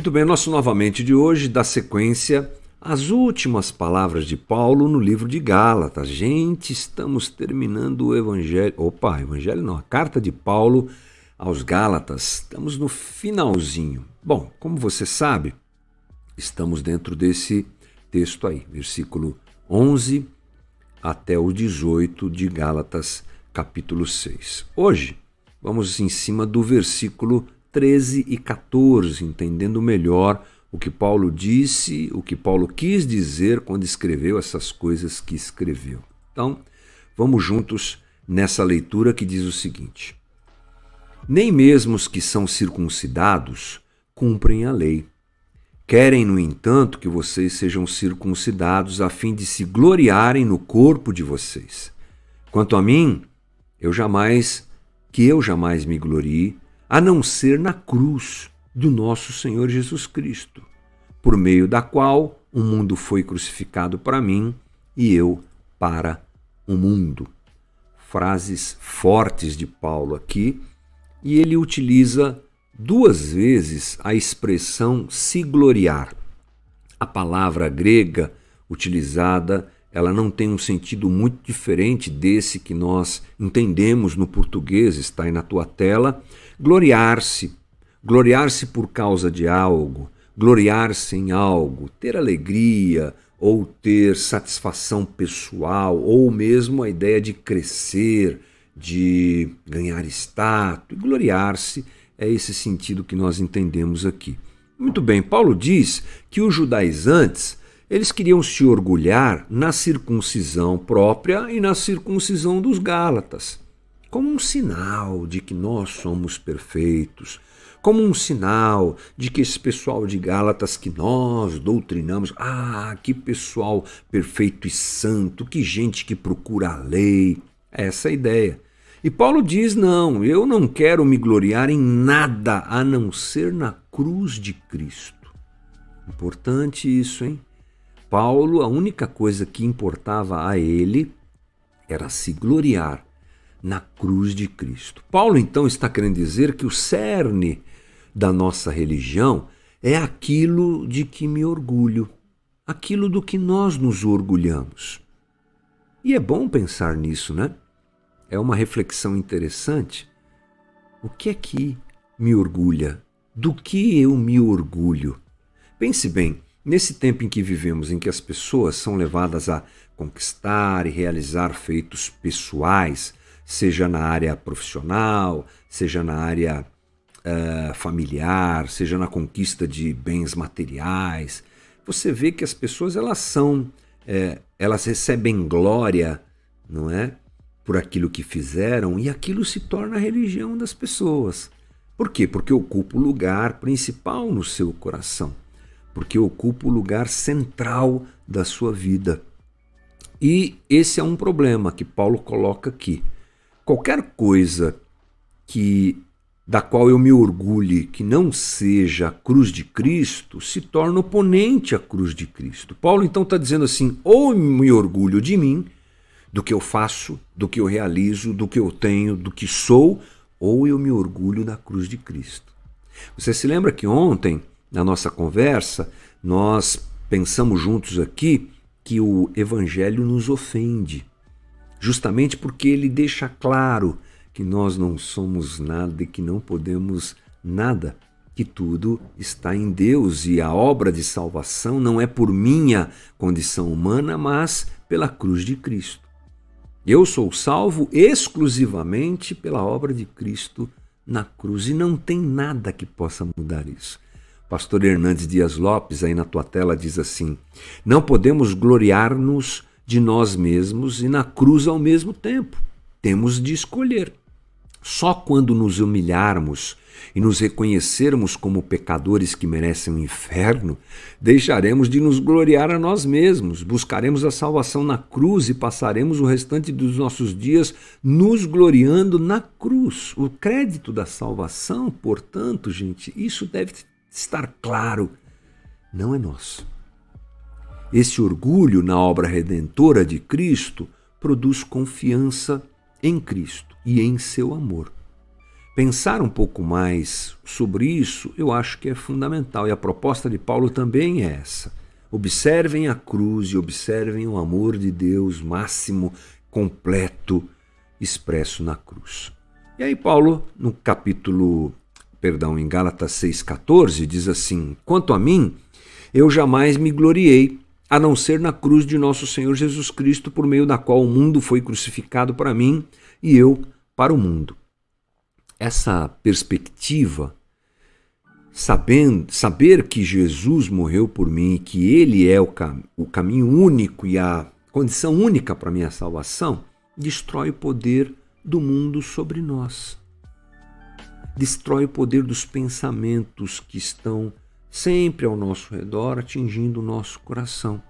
Muito bem, nosso novamente de hoje dá sequência às últimas palavras de Paulo no livro de Gálatas. Gente, estamos terminando o evangelho. Opa, evangelho não, a carta de Paulo aos Gálatas. Estamos no finalzinho. Bom, como você sabe, estamos dentro desse texto aí, versículo 11 até o 18 de Gálatas, capítulo 6. Hoje, vamos em cima do versículo 13 e 14, entendendo melhor o que Paulo disse, o que Paulo quis dizer quando escreveu essas coisas que escreveu. Então, vamos juntos nessa leitura que diz o seguinte: Nem mesmo os que são circuncidados cumprem a lei. Querem, no entanto, que vocês sejam circuncidados a fim de se gloriarem no corpo de vocês. Quanto a mim, eu jamais, que eu jamais me glorie, a não ser na cruz do nosso Senhor Jesus Cristo, por meio da qual o mundo foi crucificado para mim e eu para o mundo. Frases fortes de Paulo aqui, e ele utiliza duas vezes a expressão se gloriar. A palavra grega utilizada, ela não tem um sentido muito diferente desse que nós entendemos no português, está aí na tua tela, gloriar-se, gloriar-se por causa de algo, gloriar-se em algo, ter alegria ou ter satisfação pessoal, ou mesmo a ideia de crescer, de ganhar status, gloriar-se é esse sentido que nós entendemos aqui. Muito bem, Paulo diz que os judaizantes eles queriam se orgulhar na circuncisão própria e na circuncisão dos Gálatas como um sinal de que nós somos perfeitos, como um sinal de que esse pessoal de Gálatas que nós doutrinamos, ah, que pessoal perfeito e santo, que gente que procura a lei. Essa é a ideia. E Paulo diz: não, eu não quero me gloriar em nada a não ser na cruz de Cristo. Importante isso, hein? Paulo, a única coisa que importava a ele era se gloriar na cruz de Cristo. Paulo então está querendo dizer que o cerne da nossa religião é aquilo de que me orgulho, aquilo do que nós nos orgulhamos. E é bom pensar nisso, né? É uma reflexão interessante. O que é que me orgulha? Do que eu me orgulho? Pense bem, nesse tempo em que vivemos, em que as pessoas são levadas a conquistar e realizar feitos pessoais, seja na área profissional, seja na área uh, familiar, seja na conquista de bens materiais. Você vê que as pessoas elas são, é, elas recebem glória, não é, por aquilo que fizeram e aquilo se torna a religião das pessoas. Por quê? Porque ocupa o lugar principal no seu coração, porque ocupa o lugar central da sua vida. E esse é um problema que Paulo coloca aqui qualquer coisa que da qual eu me orgulhe que não seja a cruz de Cristo, se torna oponente à cruz de Cristo. Paulo então está dizendo assim: ou me orgulho de mim, do que eu faço, do que eu realizo, do que eu tenho, do que sou, ou eu me orgulho da cruz de Cristo. Você se lembra que ontem, na nossa conversa, nós pensamos juntos aqui que o Evangelho nos ofende justamente porque ele deixa claro que nós não somos nada e que não podemos nada, que tudo está em Deus e a obra de salvação não é por minha condição humana, mas pela cruz de Cristo. Eu sou salvo exclusivamente pela obra de Cristo na cruz e não tem nada que possa mudar isso. Pastor Hernandes Dias Lopes, aí na tua tela, diz assim: Não podemos gloriar-nos de nós mesmos e na cruz ao mesmo tempo. Temos de escolher. Só quando nos humilharmos e nos reconhecermos como pecadores que merecem o inferno, deixaremos de nos gloriar a nós mesmos, buscaremos a salvação na cruz e passaremos o restante dos nossos dias nos gloriando na cruz. O crédito da salvação, portanto, gente, isso deve estar claro, não é nosso. Esse orgulho na obra redentora de Cristo produz confiança em Cristo e em seu amor. Pensar um pouco mais sobre isso, eu acho que é fundamental. E a proposta de Paulo também é essa. Observem a cruz e observem o amor de Deus máximo, completo, expresso na cruz. E aí Paulo, no capítulo, perdão, em Gálatas 6:14, diz assim: "Quanto a mim, eu jamais me gloriei, a não ser na cruz de nosso Senhor Jesus Cristo, por meio da qual o mundo foi crucificado para mim e eu para o mundo." essa perspectiva, sabendo, saber que Jesus morreu por mim, que Ele é o, cam o caminho único e a condição única para minha salvação, destrói o poder do mundo sobre nós. Destrói o poder dos pensamentos que estão sempre ao nosso redor, atingindo o nosso coração.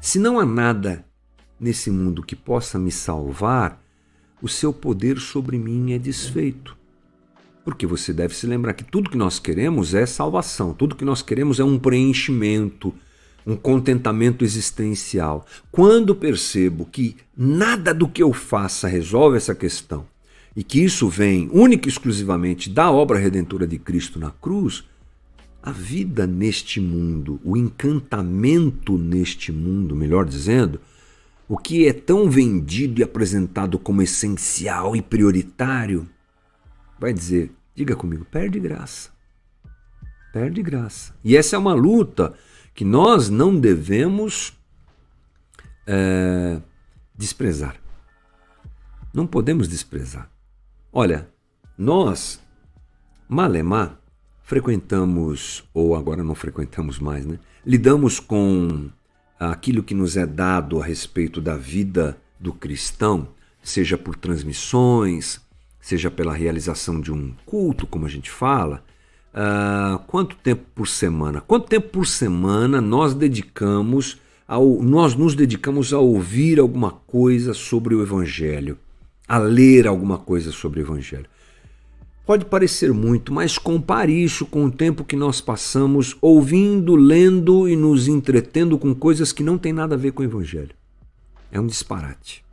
Se não há nada nesse mundo que possa me salvar, o seu poder sobre mim é desfeito. Porque você deve se lembrar que tudo que nós queremos é salvação, tudo que nós queremos é um preenchimento, um contentamento existencial. Quando percebo que nada do que eu faça resolve essa questão e que isso vem única e exclusivamente da obra redentora de Cristo na cruz, a vida neste mundo, o encantamento neste mundo, melhor dizendo, o que é tão vendido e apresentado como essencial e prioritário, vai dizer: diga comigo, perde graça. Perde graça. E essa é uma luta que nós não devemos é, desprezar. Não podemos desprezar. Olha, nós, Malemar, frequentamos, ou agora não frequentamos mais, né? Lidamos com aquilo que nos é dado a respeito da vida do cristão, seja por transmissões, seja pela realização de um culto, como a gente fala, uh, quanto tempo por semana? Quanto tempo por semana nós dedicamos ao, nós nos dedicamos a ouvir alguma coisa sobre o Evangelho, a ler alguma coisa sobre o Evangelho? Pode parecer muito, mas compare isso com o tempo que nós passamos ouvindo, lendo e nos entretendo com coisas que não têm nada a ver com o Evangelho. É um disparate.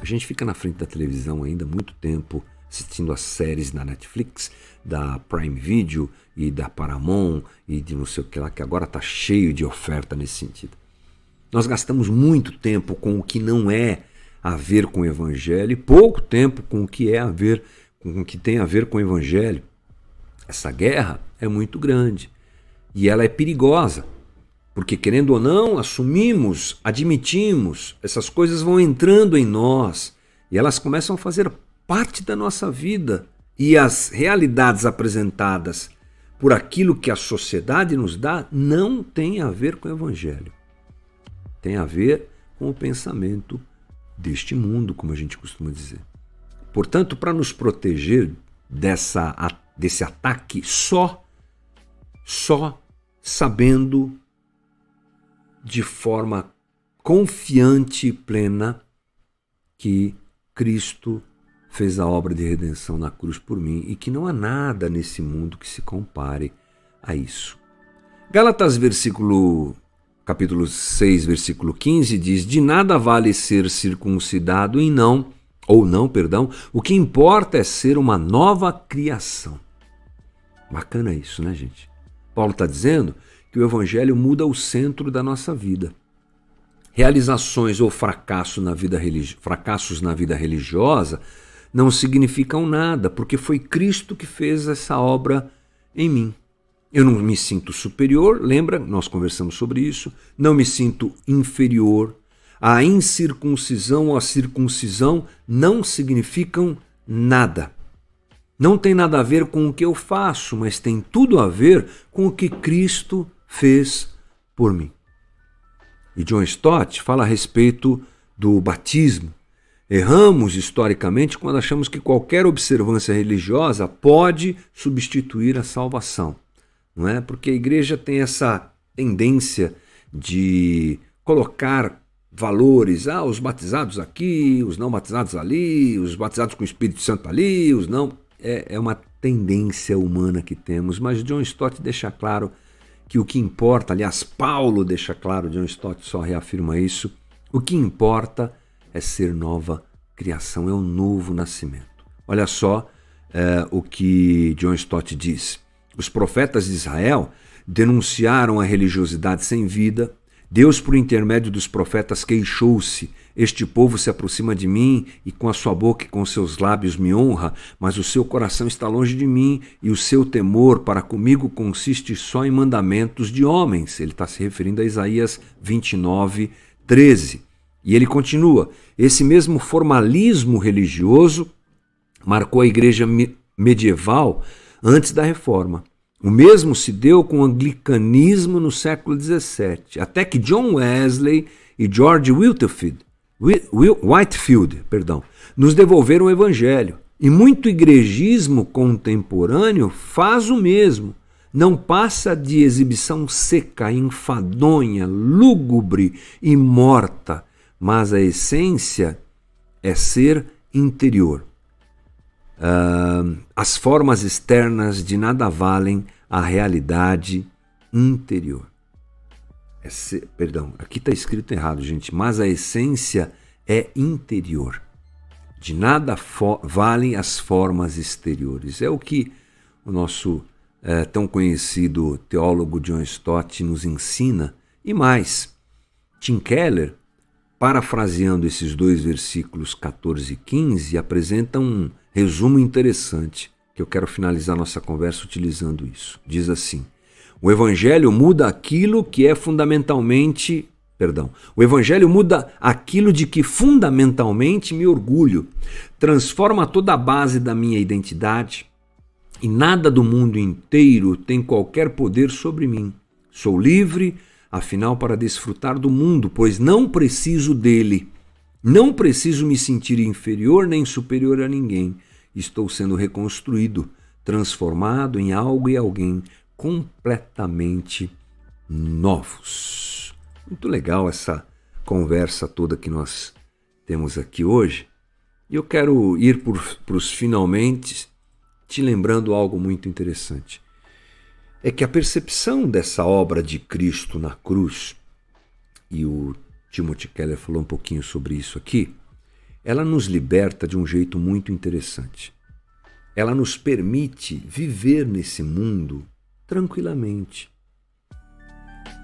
A gente fica na frente da televisão ainda muito tempo assistindo as séries da Netflix, da Prime Video e da Paramount e de não sei o que lá, que agora está cheio de oferta nesse sentido. Nós gastamos muito tempo com o que não é a ver com o Evangelho e pouco tempo com o que é a ver com o que tem a ver com o Evangelho. Essa guerra é muito grande e ela é perigosa. Porque, querendo ou não, assumimos, admitimos, essas coisas vão entrando em nós e elas começam a fazer parte da nossa vida. E as realidades apresentadas por aquilo que a sociedade nos dá não tem a ver com o Evangelho. Tem a ver com o pensamento deste mundo, como a gente costuma dizer. Portanto, para nos proteger dessa, desse ataque, só, só sabendo de forma confiante e plena que Cristo fez a obra de redenção na cruz por mim e que não há nada nesse mundo que se compare a isso. Gálatas versículo capítulo 6, versículo 15 diz: "De nada vale ser circuncidado e não ou não, perdão, o que importa é ser uma nova criação." Bacana isso, né, gente? Paulo está dizendo que o Evangelho muda o centro da nossa vida. Realizações ou fracasso na vida fracassos na vida religiosa não significam nada, porque foi Cristo que fez essa obra em mim. Eu não me sinto superior, lembra? Nós conversamos sobre isso. Não me sinto inferior. A incircuncisão ou a circuncisão não significam nada. Não tem nada a ver com o que eu faço, mas tem tudo a ver com o que Cristo fez por mim. E John Stott fala a respeito do batismo. Erramos historicamente quando achamos que qualquer observância religiosa pode substituir a salvação, não é? Porque a igreja tem essa tendência de colocar valores, ah, os batizados aqui, os não batizados ali, os batizados com o Espírito Santo ali, os não. É, é uma tendência humana que temos, mas John Stott deixa claro que o que importa, aliás, Paulo deixa claro, John Stott só reafirma isso, o que importa é ser nova criação, é o novo nascimento. Olha só, é, o que John Stott diz. Os profetas de Israel denunciaram a religiosidade sem vida. Deus, por intermédio dos profetas, queixou-se este povo se aproxima de mim e com a sua boca e com seus lábios me honra, mas o seu coração está longe de mim e o seu temor para comigo consiste só em mandamentos de homens. Ele está se referindo a Isaías 29, 13. E ele continua: esse mesmo formalismo religioso marcou a igreja medieval antes da reforma. O mesmo se deu com o anglicanismo no século XVII, até que John Wesley e George Whitefield Whitefield, perdão, nos devolveram o evangelho. E muito igrejismo contemporâneo faz o mesmo. Não passa de exibição seca, enfadonha, lúgubre e morta, mas a essência é ser interior. Uh, as formas externas de nada valem a realidade interior. Perdão, aqui está escrito errado, gente, mas a essência é interior. De nada valem as formas exteriores. É o que o nosso é, tão conhecido teólogo John Stott nos ensina. E mais, Tim Keller, parafraseando esses dois versículos 14 e 15, apresenta um resumo interessante que eu quero finalizar nossa conversa utilizando isso. Diz assim: o evangelho muda aquilo que é fundamentalmente, perdão, o evangelho muda aquilo de que fundamentalmente me orgulho, transforma toda a base da minha identidade e nada do mundo inteiro tem qualquer poder sobre mim. Sou livre, afinal, para desfrutar do mundo, pois não preciso dele. Não preciso me sentir inferior nem superior a ninguém. Estou sendo reconstruído, transformado em algo e alguém completamente novos. Muito legal essa conversa toda que nós temos aqui hoje. E eu quero ir para os finalmente te lembrando algo muito interessante. É que a percepção dessa obra de Cristo na cruz, e o Timothy Keller falou um pouquinho sobre isso aqui, ela nos liberta de um jeito muito interessante. Ela nos permite viver nesse mundo tranquilamente.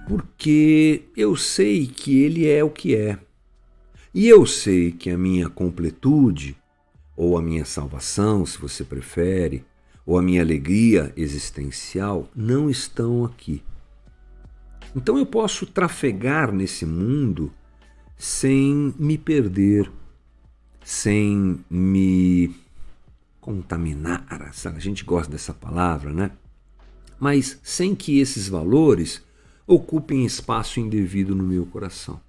Porque eu sei que Ele é o que é. E eu sei que a minha completude, ou a minha salvação, se você prefere, ou a minha alegria existencial não estão aqui. Então eu posso trafegar nesse mundo sem me perder, sem me contaminar. A gente gosta dessa palavra, né? mas sem que esses valores ocupem espaço indevido no meu coração.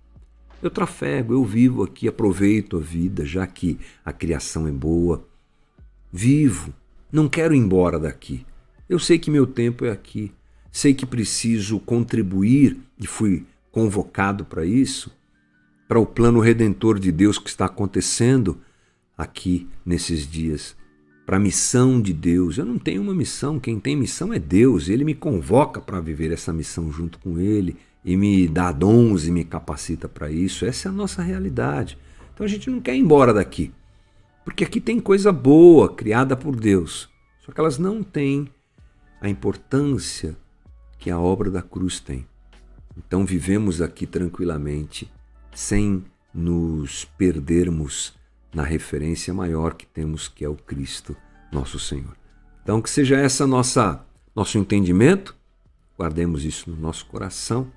Eu trafego, eu vivo aqui, aproveito a vida, já que a criação é boa. Vivo, não quero ir embora daqui. Eu sei que meu tempo é aqui. Sei que preciso contribuir e fui convocado para isso, para o plano redentor de Deus que está acontecendo aqui nesses dias para a missão de Deus. Eu não tenho uma missão, quem tem missão é Deus. Ele me convoca para viver essa missão junto com Ele e me dá dons e me capacita para isso. Essa é a nossa realidade. Então a gente não quer ir embora daqui, porque aqui tem coisa boa criada por Deus, só que elas não têm a importância que a obra da cruz tem. Então vivemos aqui tranquilamente, sem nos perdermos na referência maior que temos, que é o Cristo, nosso Senhor. Então, que seja essa nossa nosso entendimento, guardemos isso no nosso coração